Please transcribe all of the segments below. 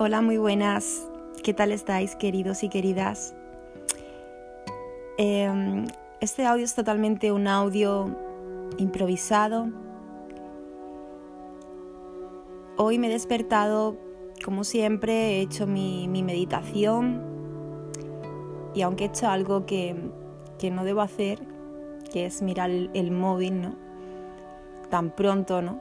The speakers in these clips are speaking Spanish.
Hola, muy buenas. ¿Qué tal estáis, queridos y queridas? Em, este audio es totalmente un audio improvisado. Hoy me he despertado, como siempre, he hecho mi, meditación y aunque he hecho algo que, no debo hacer, que es mirar el, el móvil, ¿no? Tan pronto, ¿no?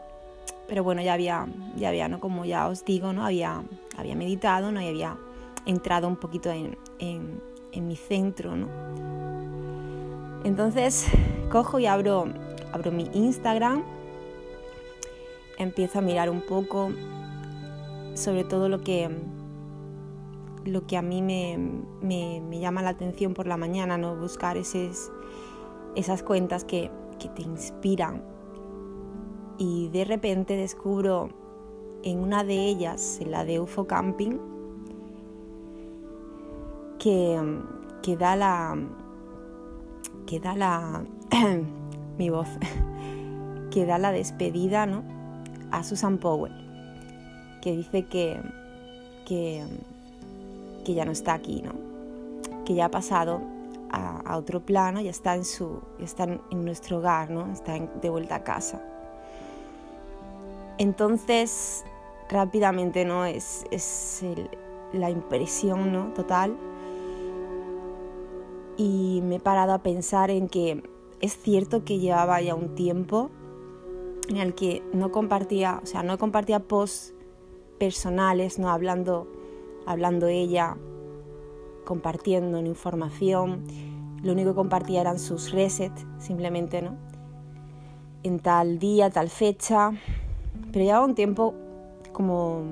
pero bueno, ya había, ya había, ¿no? Como ya os digo, ¿no? Había, había meditado, ¿no? Y había entrado un poquito en, en, mi centro, ¿no? Entonces cojo y abro, abro mi Instagram, empiezo a mirar un poco sobre todo lo que, lo que a mí me, me, me llama la atención por la mañana, ¿no? Buscar esas cuentas que, que te inspiran y de repente descubro en una de ellas, en la de UFO Camping, que, que da la. que da la. mi voz. que da la despedida ¿no? a Susan Powell, que dice que, que, que ya no está aquí, ¿no? que ya ha pasado a, otro plano, ya está en, su, está en, nuestro hogar, ¿no? está de vuelta a casa. Entonces, rápidamente, ¿no? Es, la impresión, ¿no? Total. Y me he parado a pensar en que es cierto que llevaba ya un tiempo en el que no compartía, o sea, no compartía posts personales, no hablando, hablando ella, compartiendo información. Lo único que compartía eran sus resets, simplemente, ¿no? En tal día, tal fecha, pero llevaba un tiempo como,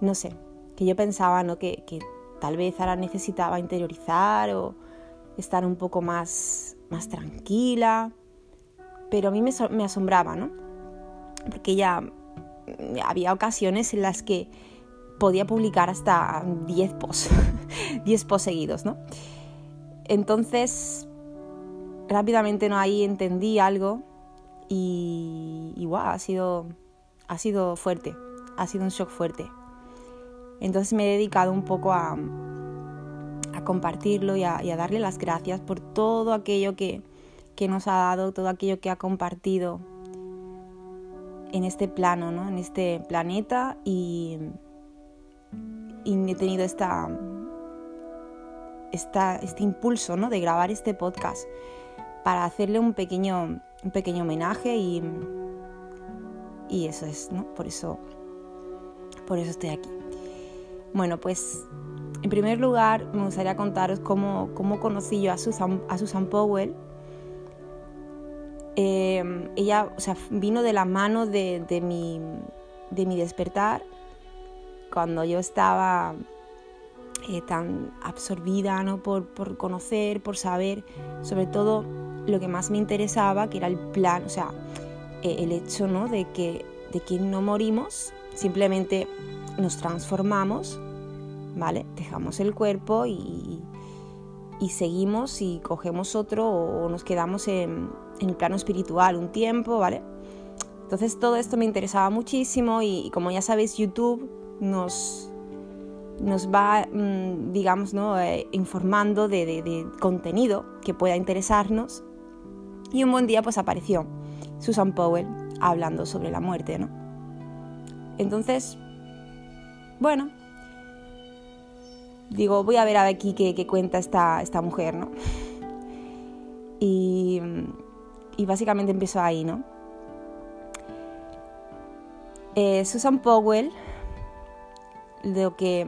no sé, que yo pensaba ¿no? que, tal vez ahora necesitaba interiorizar o estar un poco más, más tranquila. Pero a mí me, asombraba, ¿no? Porque ya había ocasiones en las que podía publicar hasta 10 posts, 10 posts seguidos, ¿no? Entonces, rápidamente no ahí entendí algo y, wow, ha sido, ha sido fuerte, ha sido un shock fuerte. Entonces me he dedicado un poco a, compartirlo y a, darle las gracias por todo aquello que, que, nos ha dado, todo aquello que ha compartido en este plano, ¿no? en este planeta y, y he tenido esta, esta, este impulso ¿no? de grabar este podcast para hacerle un pequeño un pequeño homenaje y, y eso es, ¿no? Por eso, por eso estoy aquí. Bueno, pues en primer lugar me gustaría contaros cómo, cómo conocí yo a Susan, a Susan Powell. Eh, ella o sea, vino de la mano de, de, mi, de mi despertar cuando yo estaba eh, tan absorbida ¿no? por, por conocer, por saber, sobre todo lo que más me interesaba, que era el plan, o sea, eh, el hecho ¿no? de, que, de que no morimos, simplemente nos transformamos, ¿vale? Dejamos el cuerpo y, y seguimos y cogemos otro o nos quedamos en, en, el plano espiritual un tiempo, ¿vale? Entonces todo esto me interesaba muchísimo y, como ya sabéis, YouTube nos, nos va, mm, digamos, ¿no? Eh, informando de, de, de, contenido que pueda interesarnos y un buen día pues apareció Susan Powell hablando sobre la muerte, ¿no? Entonces, bueno, digo, voy a ver aquí qué, cuenta esta, esta mujer, ¿no? Y, básicamente empezó ahí, ¿no? Eh, Susan Powell, de lo que,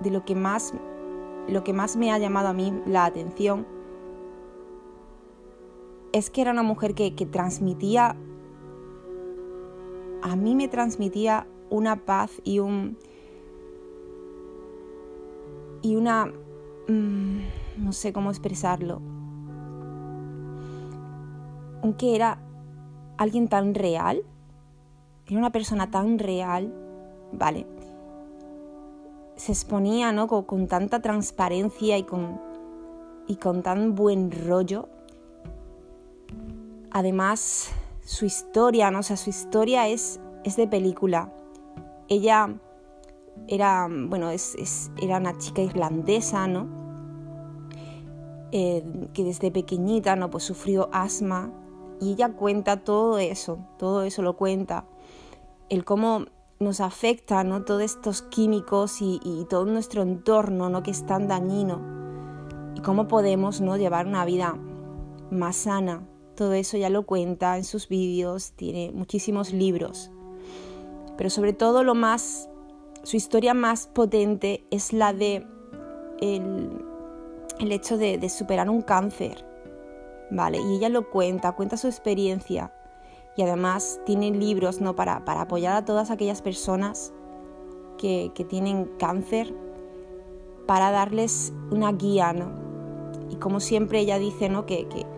de lo que más, lo que más me ha llamado a mí la atención es que era una mujer que, transmitía, a mí me transmitía una paz y un... y una... Mm, no sé cómo expresarlo. Aunque era alguien tan real, era una persona tan real, ¿vale? Se exponía, ¿no? Con, con tanta transparencia y con, y con tan buen rollo Además, su historia, ¿no? O sea, su historia es, es de película. Ella era, bueno, es, era una chica irlandesa, ¿no? Eh, que desde pequeñita, ¿no? Pues sufrió asma y ella cuenta todo eso, todo eso lo cuenta, el cómo nos afecta, ¿no? Todos estos químicos y, todo nuestro entorno, ¿no? Que es tan dañino y cómo podemos, ¿no? Llevar una vida más sana. Todo eso ya lo cuenta en sus vídeos, tiene muchísimos libros. Pero sobre todo lo más su historia más potente es la de el, hecho de, superar un cáncer, ¿vale? Y ella lo cuenta, cuenta su experiencia y además tiene libros, ¿no? Para, para apoyar a todas aquellas personas que, tienen cáncer, para darles una guía, ¿no? Y como siempre ella dice, ¿no? Que, que,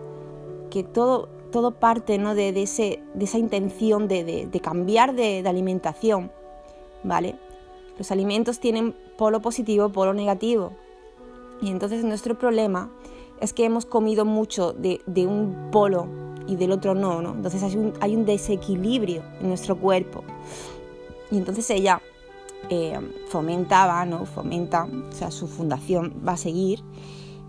todo, todo parte, ¿no? De, ese, de esa intención de, de cambiar de alimentación, ¿vale? Los alimentos tienen polo positivo, polo negativo. Y entonces nuestro problema es que hemos comido mucho de, un polo y del otro no, ¿no? Entonces hay un, desequilibrio en nuestro cuerpo. Y entonces ella eh, fomentaba, ¿no? Fomenta, o sea, su fundación va a seguir.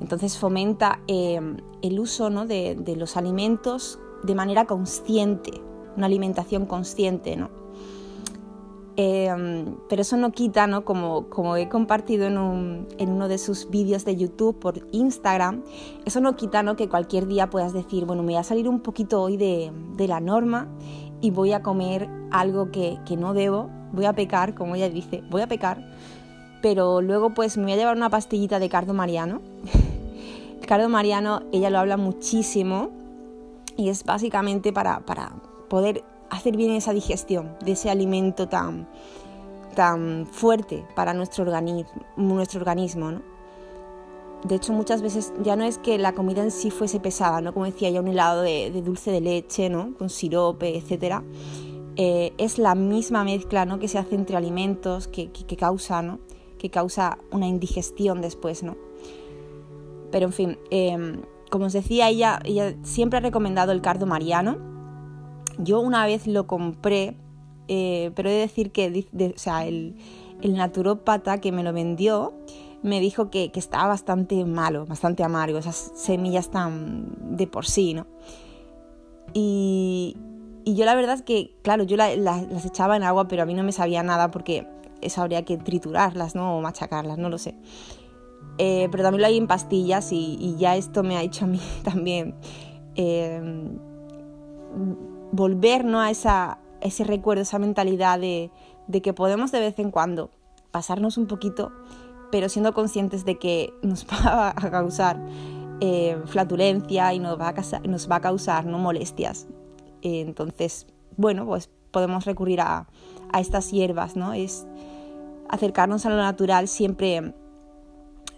Entonces fomenta eh, el uso ¿no? de, de los alimentos de manera consciente, una alimentación consciente, ¿no? Em, pero eso no quita, ¿no? Como, como he compartido en, uno de sus vídeos de YouTube por Instagram, eso no quita ¿no? que cualquier día puedas decir, bueno, me voy a salir un poquito hoy de, la norma y voy a comer algo que, no debo, voy a pecar, como ella dice, voy a pecar, pero luego pues me voy a llevar una pastillita de cardo mariano. El cardo mariano, ella lo habla muchísimo y es básicamente para, para poder hacer bien esa digestión de ese alimento tan, tan fuerte para nuestro organismo, nuestro organismo ¿no? De hecho, muchas veces ya no es que la comida en sí fuese pesada, ¿no? Como decía ya un helado de, dulce de leche, ¿no? Con sirope, etc. Eh, es la misma mezcla, ¿no? Que se hace entre alimentos que, causa, ¿no? Que causa una indigestión después, ¿no? Pero en fin, eh, como os decía, ella, ella siempre ha recomendado el cardo mariano, yo una vez lo compré, eh, pero he de decir que o sea, el, naturópata que me lo vendió me dijo que, estaba bastante malo, bastante amargo, esas semillas tan de por sí, ¿no? Y, yo la verdad es que, claro, yo las echaba en agua, pero a mí no me sabía nada porque eso habría que triturarlas, ¿no? O machacarlas, no lo sé. Eh, pero también lo hay en pastillas y, ya esto me ha hecho a mí también eh, volver a esa, ese recuerdo, esa mentalidad de, que podemos de vez en cuando pasarnos un poquito, pero siendo conscientes de que nos va a causar eh, flatulencia y nos va a, causar, nos va a causar ¿no? molestias. Entonces, bueno, pues podemos recurrir a, estas hierbas, ¿no? Es acercarnos a lo natural siempre,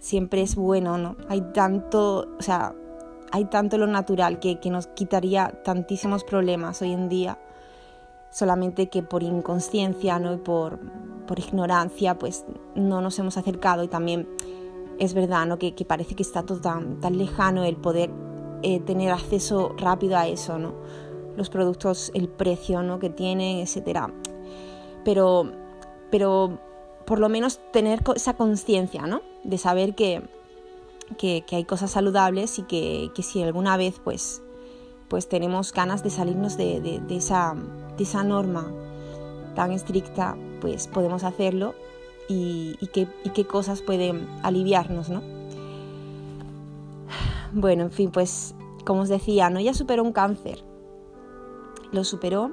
siempre es bueno, ¿no? Hay tanto, o sea, hay tanto lo natural que, nos quitaría tantísimos problemas hoy en día, solamente que por inconsciencia ¿no? y por, ignorancia pues no nos hemos acercado y también es verdad ¿no? que, parece que está todo tan, tan lejano el poder eh, tener acceso rápido a eso, ¿no? los productos, el precio ¿no? que tienen, etc. Pero, pero por lo menos tener esa conciencia ¿no? De saber que, que, hay cosas saludables y que, si alguna vez pues, pues tenemos ganas de salirnos de, esa, esa norma tan estricta, pues podemos hacerlo y, qué, cosas pueden aliviarnos, ¿no? Bueno, en fin, pues como os decía, ¿no? Ella superó un cáncer, lo superó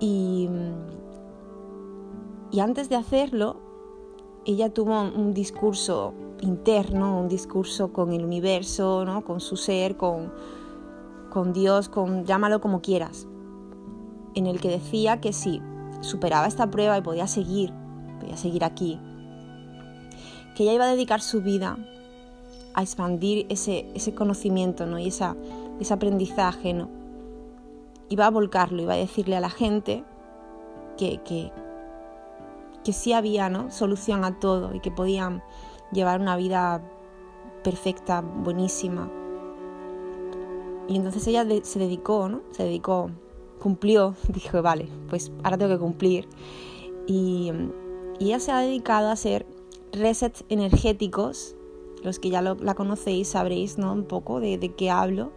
y, y antes de hacerlo, ella tuvo un discurso interno, un discurso con el universo, ¿no? con su ser, con, con Dios, con llámalo como quieras, en el que decía que si superaba esta prueba y podía seguir, podía seguir aquí, que ella iba a dedicar su vida a expandir ese, ese conocimiento ¿no? y esa, ese aprendizaje, ¿no? iba a volcarlo, iba a decirle a la gente que, que, que sí había ¿no? solución a todo y que podían llevar una vida perfecta, buenísima. Y entonces ella se dedicó, ¿no? Se dedicó, cumplió, dijo, vale, pues ahora tengo que cumplir. Y, ella se ha dedicado a hacer resets energéticos. Los que ya la conocéis sabréis ¿no? un poco de, qué hablo.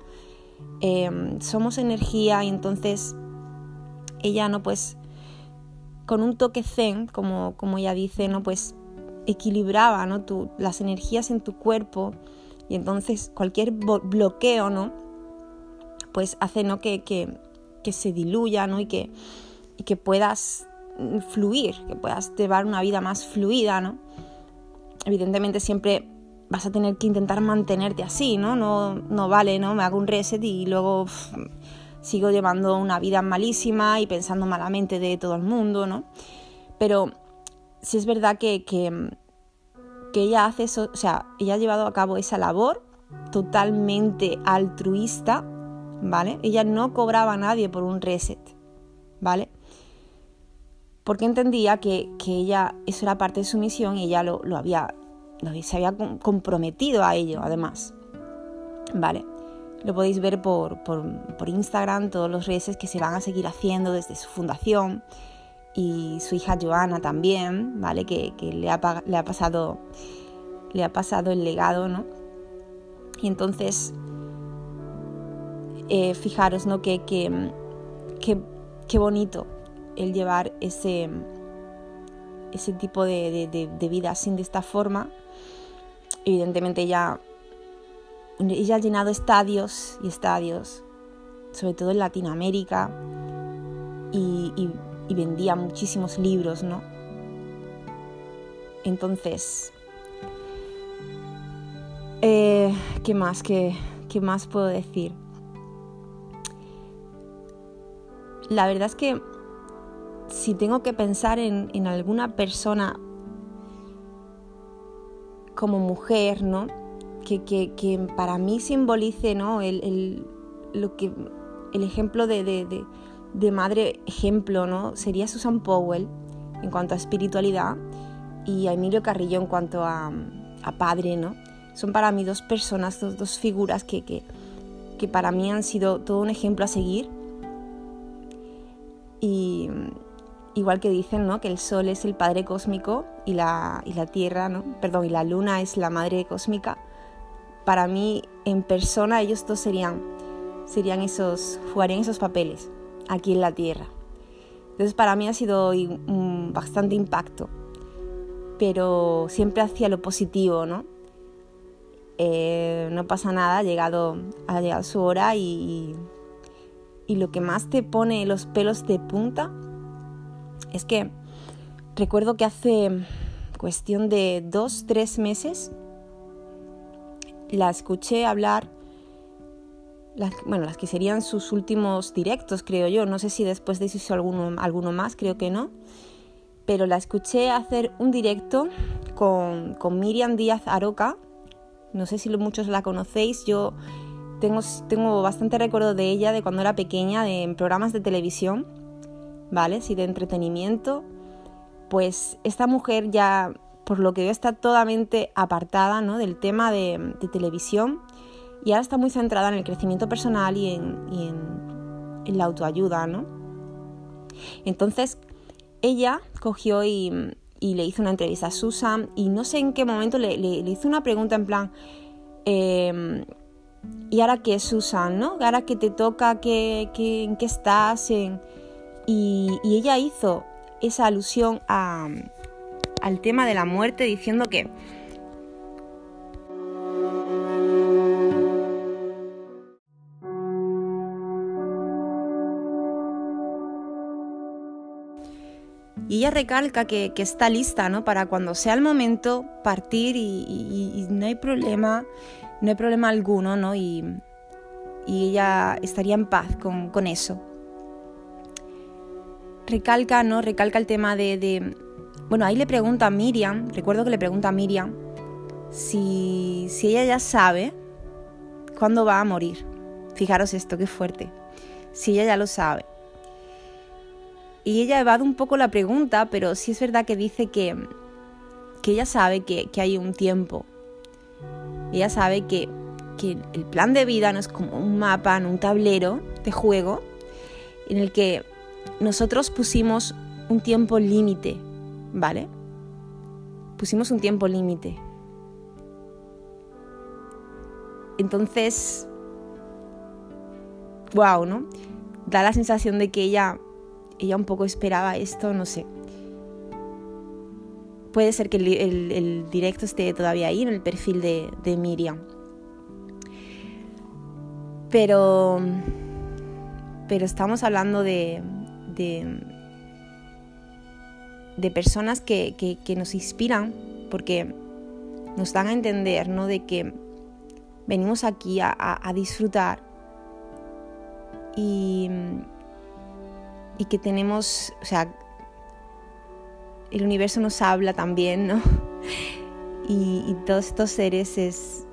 Em, somos energía y entonces ella no pues con un toque zen, como, como ella dice, no pues equilibraba ¿no? las energías en tu cuerpo y entonces cualquier bloqueo no pues hace ¿no? que, que, que se diluya ¿no? y, que, que puedas fluir, que puedas llevar una vida más fluida, ¿no? Evidentemente siempre vas a tener que intentar mantenerte así, ¿no? No, no vale, ¿no? Me hago un reset y luego sigo llevando una vida malísima y pensando malamente de todo el mundo, ¿no? Pero si es verdad que, que, que ella hace eso, o sea, ella ha llevado a cabo esa labor totalmente altruista, ¿vale? Ella no cobraba a nadie por un reset, ¿vale? porque entendía que, ella, eso era parte de su misión y ella lo, había, se había comprometido a ello, además. Vale, lo podéis ver por, Instagram, todos los reces que se van a seguir haciendo desde su fundación y su hija Joana también, ¿vale? Que, le, ha, le, ha, pasado, le ha pasado el legado, ¿no? Y entonces, eh, fijaros, ¿no? Que, que, que bonito el llevar ese, ese tipo de, vida así de esta forma. Evidentemente ella, ella ha llenado estadios y estadios, sobre todo en Latinoamérica, y, vendía muchísimos libros, ¿no? Entonces, eh, ¿qué más? ¿Qué, ¿Qué más puedo decir? La verdad es que si tengo que pensar en, alguna persona como mujer, ¿no? Que, para mí simbolice, ¿no? El, lo que, el ejemplo de, madre ejemplo, ¿no? Sería Susan Powell en cuanto a espiritualidad y a Emilio Carrillo en cuanto a, padre, ¿no? Son para mí dos personas, dos, dos figuras que, que para mí han sido todo un ejemplo a seguir. Y, igual que dicen ¿no? que el Sol es el Padre cósmico y la, y la Tierra, ¿no? perdón, y la Luna es la Madre cósmica, para mí en persona ellos dos serían, serían esos, jugarían esos papeles aquí en la Tierra. Entonces para mí ha sido bastante impacto, pero siempre hacia lo positivo, ¿no? Eh, no pasa nada, ha llegado, ha llegado su hora y, y lo que más te pone los pelos de punta es que recuerdo que hace cuestión de dos, tres meses la escuché hablar, las, bueno, las que serían sus últimos directos, creo yo. No sé si después de eso hizo alguno, alguno más, creo que no. Pero la escuché hacer un directo con, con Miriam Díaz Aroca. No sé si muchos la conocéis. Yo tengo, tengo bastante recuerdo de ella de cuando era pequeña, de, en programas de televisión ¿vale? Si de entretenimiento, pues esta mujer ya, por lo que veo, está totalmente apartada ¿no? del tema de, televisión y ahora está muy centrada en el crecimiento personal y en, la autoayuda, ¿no? Entonces, ella cogió y, le hizo una entrevista a Susan y no sé en qué momento le, hizo una pregunta en plan, em, ¿y ahora qué, Susan? ¿no? ¿Ahora que te toca? ¿Qué, en qué estás? En, y, ella hizo esa alusión al tema de la muerte diciendo que Y ella recalca que, está lista ¿no? para cuando sea el momento partir y, no hay problema, no hay problema alguno, ¿no? Y, ella estaría en paz con, con eso recalca, ¿no? Recalca el tema de, Bueno, ahí le pregunta a Miriam, recuerdo que le pregunta a Miriam si, si ella ya sabe cuándo va a morir. Fijaros esto, qué fuerte. Si ella ya lo sabe. Y ella evade un poco la pregunta, pero sí es verdad que dice que, que ella sabe que, que hay un tiempo. Ella sabe que, que el plan de vida no es como un mapa, en un tablero de juego en el que nosotros pusimos un tiempo límite, ¿vale? pusimos un tiempo límite. Entonces, wow, ¿no? Da la sensación de que ella, ella un poco esperaba esto, no sé. Puede ser que el, directo esté todavía ahí en el perfil de, Miriam. Pero, pero estamos hablando de, de, personas que, nos inspiran porque nos dan a entender ¿no? de que venimos aquí a, a disfrutar y, y que tenemos, o sea, el universo nos habla también, ¿no? Y, todos estos seres es,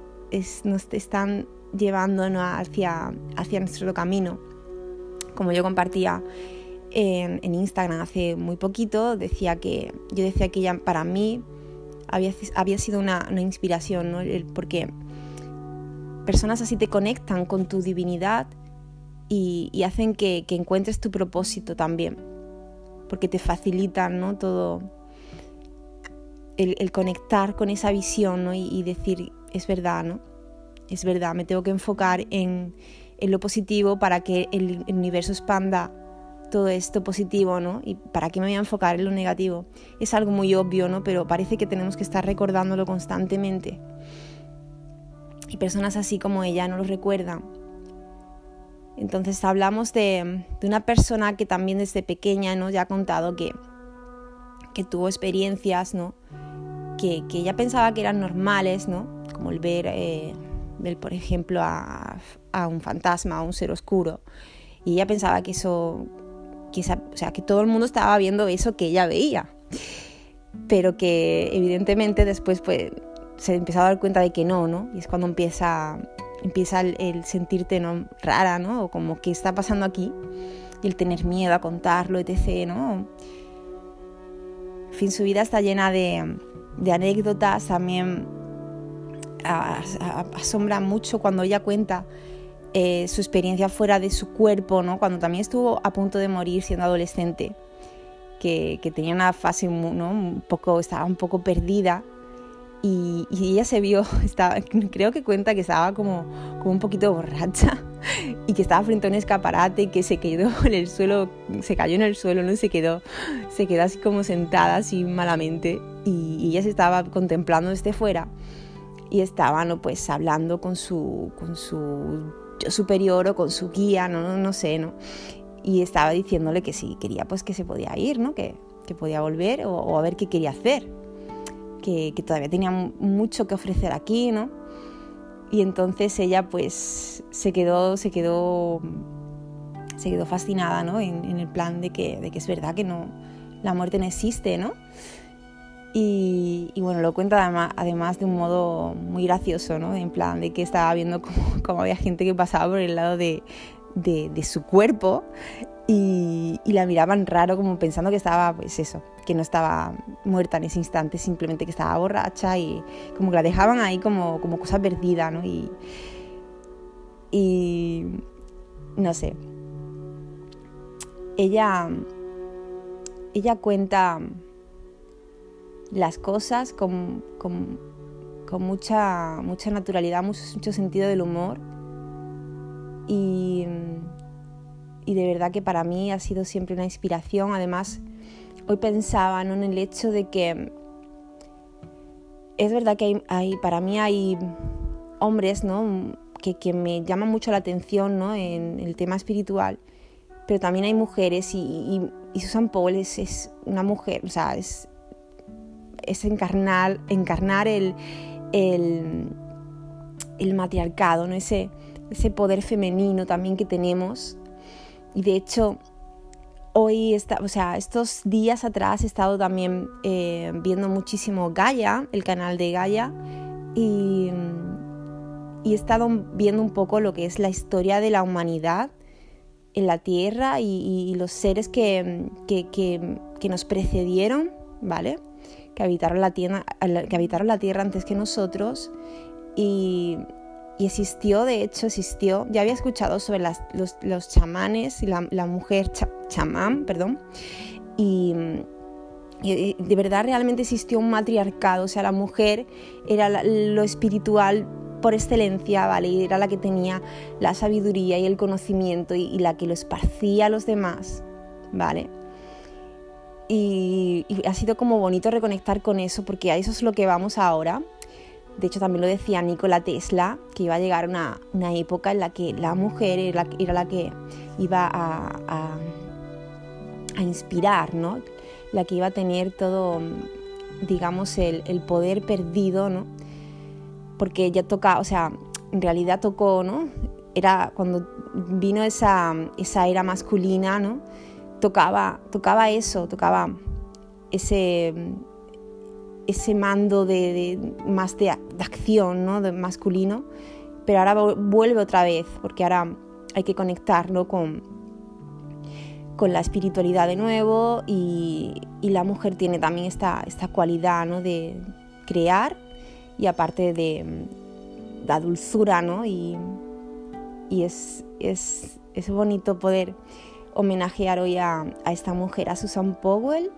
nos están llevando hacia, hacia nuestro camino. Como yo compartía en, Instagram hace muy poquito, decía que yo decía que ya para mí había, había sido una, inspiración, ¿no? porque personas así te conectan con tu divinidad y, hacen que, encuentres tu propósito también porque te facilitan ¿no? todo el, conectar con esa visión ¿no? y, decir, es verdad, ¿no? Es verdad, me tengo que enfocar en, lo positivo para que el, universo expanda todo esto positivo, ¿no? Y para qué me voy a enfocar en lo negativo. Es algo muy obvio, ¿no? Pero parece que tenemos que estar recordándolo constantemente. Y personas así como ella no lo recuerdan. Entonces hablamos de, una persona que también desde pequeña ¿no? ya ha contado que, que tuvo experiencias ¿no? que, ella pensaba que eran normales, ¿no? como el ver, eh, por ejemplo, a, un fantasma, a un ser oscuro. Y ella pensaba que eso, que o sea, que todo el mundo estaba viendo eso que ella veía. Pero que evidentemente después pues, se empezó a dar cuenta de que no, ¿no? Y es cuando empieza empieza el, sentirte ¿no? rara, ¿no? O como que está pasando aquí y el tener miedo a contarlo, etc., ¿no? En fin, su vida está llena de, anécdotas, también asombra mucho cuando ella cuenta eh, su experiencia fuera de su cuerpo, ¿no? Cuando también estuvo a punto de morir siendo adolescente, que, que tenía una fase ¿no? un poco, estaba un poco perdida y, ella se vio, estaba, creo que cuenta que estaba como, como un poquito borracha y que estaba frente a un escaparate y que se quedó en el suelo, se cayó en el suelo, ¿no? se quedó, se quedó así como sentada, así malamente, y, ella se estaba contemplando desde fuera y estaba, ¿no? Pues hablando con su, con su yo superior o con su guía, no, no, sé, ¿no? Y estaba diciéndole que si quería, pues que se podía ir, ¿no? Que, que podía volver o a ver qué quería hacer que, todavía tenía mucho que ofrecer aquí, ¿no? Y entonces ella pues se quedó, se quedó, se quedó fascinada, ¿no? En, el plan de que, de que, es verdad que no, la muerte no existe, ¿no? Y, bueno, lo cuenta además, de un modo muy gracioso, ¿no? En plan de que estaba viendo cómo, había gente que pasaba por el lado de, su cuerpo y, y, la miraban raro como pensando que estaba, pues eso, que no estaba muerta en ese instante, simplemente que estaba borracha y como que la dejaban ahí como, como cosa perdida, ¿no? Y, y no sé. Ella, ella cuenta las cosas con, con, con mucha, mucha naturalidad, mucho, sentido del humor y y de verdad que para mí ha sido siempre una inspiración. Además, hoy pensaba en el hecho de que es verdad que hay, para mí hay hombres ¿no? que, me llaman mucho la atención ¿no? en el tema espiritual, pero también hay mujeres y, Susan Paul es, una mujer, o sea, es, es encarnar, encarnar el, el, el matriarcado, ¿no? ese, ese poder femenino también que tenemos y de hecho, hoy, está, o sea, estos días atrás he estado también eh, viendo muchísimo Gaia, el canal de Gaia, y, he estado viendo un poco lo que es la historia de la humanidad en la Tierra y, los seres que, que, nos precedieron, ¿vale? Que habitaron, la tierra, que habitaron la Tierra antes que nosotros. Y, y existió, de hecho existió, ya había escuchado sobre los, chamanes y la, mujer chamán, perdón, y de verdad realmente existió un matriarcado, o sea, la mujer era lo espiritual por excelencia, ¿vale? Y era la que tenía la sabiduría y el conocimiento y, la que lo esparcía a los demás, ¿vale? Y, ha sido como bonito reconectar con eso porque a eso es lo que vamos ahora. De hecho, también lo decía Nikola Tesla, que iba a llegar una, una época en la que la mujer era era la que iba a, a, a inspirar, ¿no? la que iba a tener todo, digamos, el, poder perdido, ¿no? Porque ella toca, o sea, en realidad tocó, ¿no? Era cuando vino esa, esa era masculina, ¿no? Tocaba, tocaba eso, tocaba ese, ese mando de, más de, acción, ¿no? De masculino, pero ahora vuelve otra vez, porque ahora hay que conectarlo con, con la espiritualidad de nuevo y, la mujer tiene también esta, esta cualidad ¿no? de crear y aparte de la dulzura ¿no? y, es, es, bonito poder homenajear hoy a, esta mujer, a Susan Powell.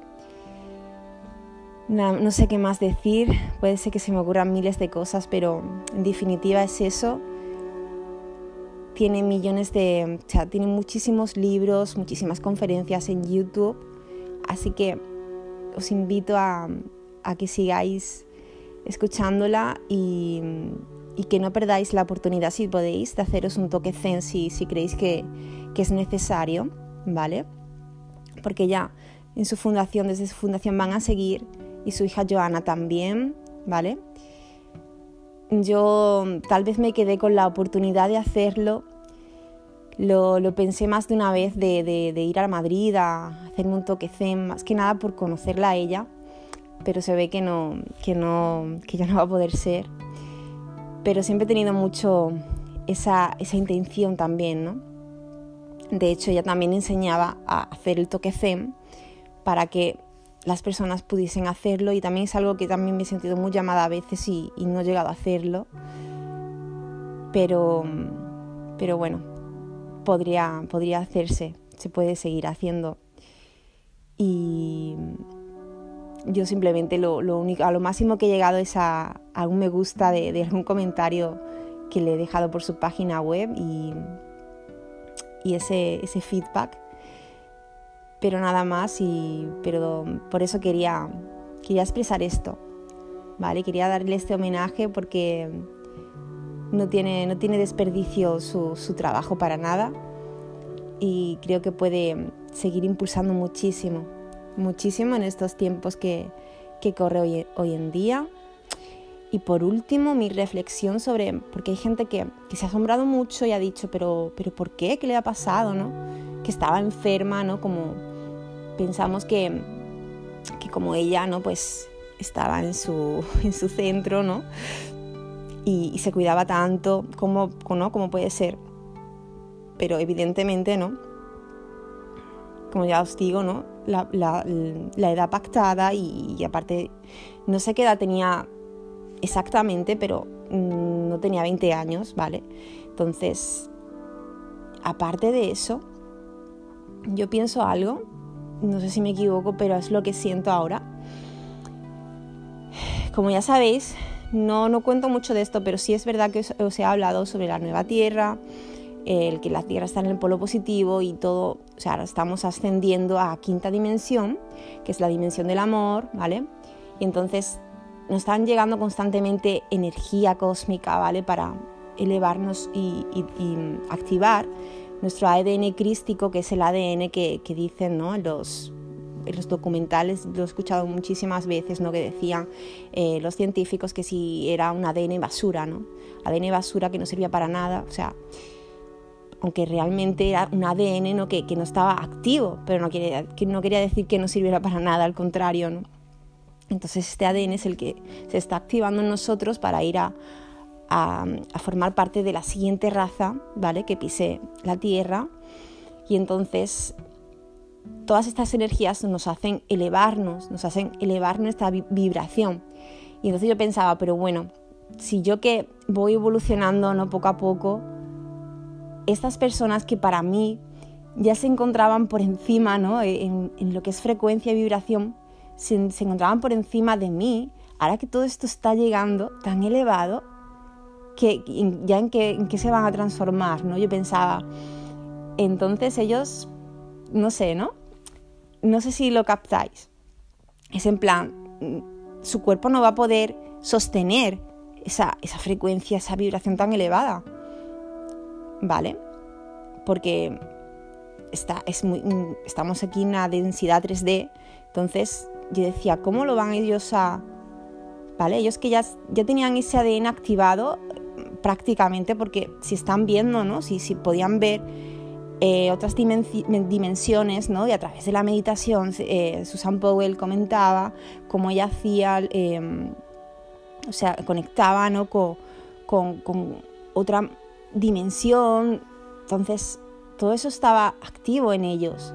no sé qué más decir, puede ser que se me ocurran miles de cosas, pero en definitiva es eso tiene millones de, o sea, tiene muchísimos libros, muchísimas conferencias en YouTube, así que os invito a, que sigáis escuchándola y, que no perdáis la oportunidad, si podéis, de haceros un toque zen si, creéis que es necesario, ¿vale? Porque ya en su fundación, desde su fundación van a seguir y su hija Joana también, ¿vale? yo tal vez me quedé con la oportunidad de hacerlo. Lo, pensé más de una vez de, ir a Madrid a hacerme un toque más que nada por conocerla a ella, pero se ve que no, que no, que ya no va a poder ser. Pero siempre he tenido mucho esa, esa intención también, ¿no? De hecho, ella también enseñaba a hacer el toque zen para que las personas pudiesen hacerlo y también es algo que también me he sentido muy llamada a veces y, no he llegado a hacerlo. Pero, pero bueno, podría, podría hacerse, se puede seguir haciendo. Y yo simplemente lo, único, a lo máximo que he llegado es a, un me gusta de, de, algún comentario que le he dejado por su página web y, y ese, ese feedback pero nada más y pero por eso quería quería expresar esto vale quería darle este homenaje porque no tiene no tiene desperdicio su, su trabajo para nada y creo que puede seguir impulsando muchísimo muchísimo en estos tiempos que, que corre hoy, hoy en día y por último, mi reflexión sobre, porque hay gente que, que, se ha asombrado mucho y ha dicho, pero, pero ¿por qué? ¿Qué le ha pasado? ¿no? Que estaba enferma, ¿no? Como pensamos que, que como ella, ¿no? Pues estaba en su, en su centro, ¿no? Y, se cuidaba tanto, como, ¿no? Como puede ser. Pero evidentemente, ¿no? Como ya os digo, ¿no? La, la, edad pactada y, aparte, no sé qué edad tenía exactamente, pero mm, no tenía 20 años, ¿vale? Entonces, aparte de eso, yo pienso algo no sé si me equivoco, pero es lo que siento ahora. Como ya sabéis, no, no cuento mucho de esto, pero sí es verdad que os, he hablado sobre la nueva Tierra, el que la Tierra está en el polo positivo y todo, o sea, ahora estamos ascendiendo a quinta dimensión, que es la dimensión del amor, ¿vale? Y entonces nos están llegando constantemente energía cósmica, ¿vale? Para elevarnos y activar nuestro ADN crístico, que es el ADN que, dicen ¿no? los, documentales, lo he escuchado muchísimas veces, ¿no? que decían eh, los científicos que si era un ADN basura, ¿no? ADN basura que no servía para nada, o sea, aunque realmente era un ADN ¿no? Que, no estaba activo, pero que no quería decir que no sirviera para nada, al contrario. ¿no? Entonces este ADN es el que se está activando en nosotros para ir a, formar parte de la siguiente raza, ¿vale? Que pise la Tierra. Y entonces todas estas energías nos hacen elevarnos, nos hacen elevar nuestra vibración. Y entonces yo pensaba, pero bueno, si yo que voy evolucionando ¿no? poco a poco, estas personas que para mí ya se encontraban por encima ¿no? en lo que es frecuencia y vibración, se, encontraban por encima de mí, ahora que todo esto está llegando tan elevado, que ya en qué, se van a transformar, ¿no? Yo pensaba, entonces ellos, no sé, ¿no? No sé si lo captáis. Es en plan, su cuerpo no va a poder sostener esa, esa frecuencia, esa vibración tan elevada. ¿Vale? Porque está, es muy, estamos aquí en una densidad 3D, entonces yo decía, ¿cómo lo van ellos a...? ¿Vale? Ellos que ya, ya tenían ese ADN activado prácticamente, porque si están viendo, ¿no? Si, si podían ver eh, otras dimensiones, ¿no? Y a través de la meditación, eh, Susan Powell comentaba cómo ella hacía, em, o sea, conectaba, ¿no? Con, con, otra dimensión. Entonces, todo eso estaba activo en ellos.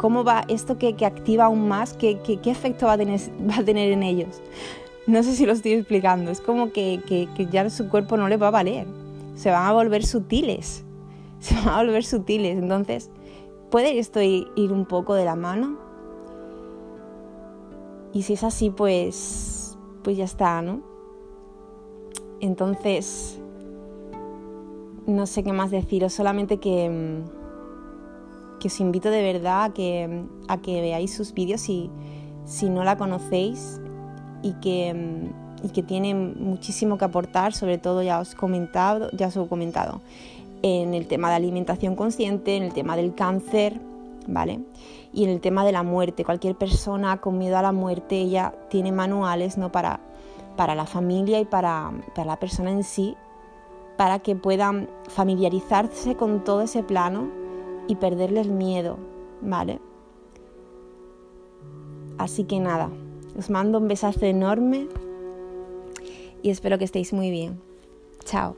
¿Cómo va esto que, activa aún más? ¿Qué, efecto va a, tener, va a tener en ellos? No sé si lo estoy explicando. Es como que, que, ya su cuerpo no le va a valer. Se van a volver sutiles se van a volver sutiles. Entonces, ¿puede esto ir, un poco de la mano? Y si es así, pues, pues ya está, ¿no? Entonces, no sé qué más deciros, solamente que, que os invito de verdad a que, a que veáis sus vídeos si, si no la conocéis y que, y que tiene muchísimo que aportar, sobre todo ya os, comentado, ya os he comentado en el tema de alimentación consciente, en el tema del cáncer, ¿vale? Y en el tema de la muerte. Cualquier persona con miedo a la muerte, ella tiene manuales, ¿no? Para, para la familia y para, para la persona en sí, para que puedan familiarizarse con todo ese plano y perderle el miedo, ¿vale? Así que nada, os mando un besazo enorme y espero que estéis muy bien. Chao.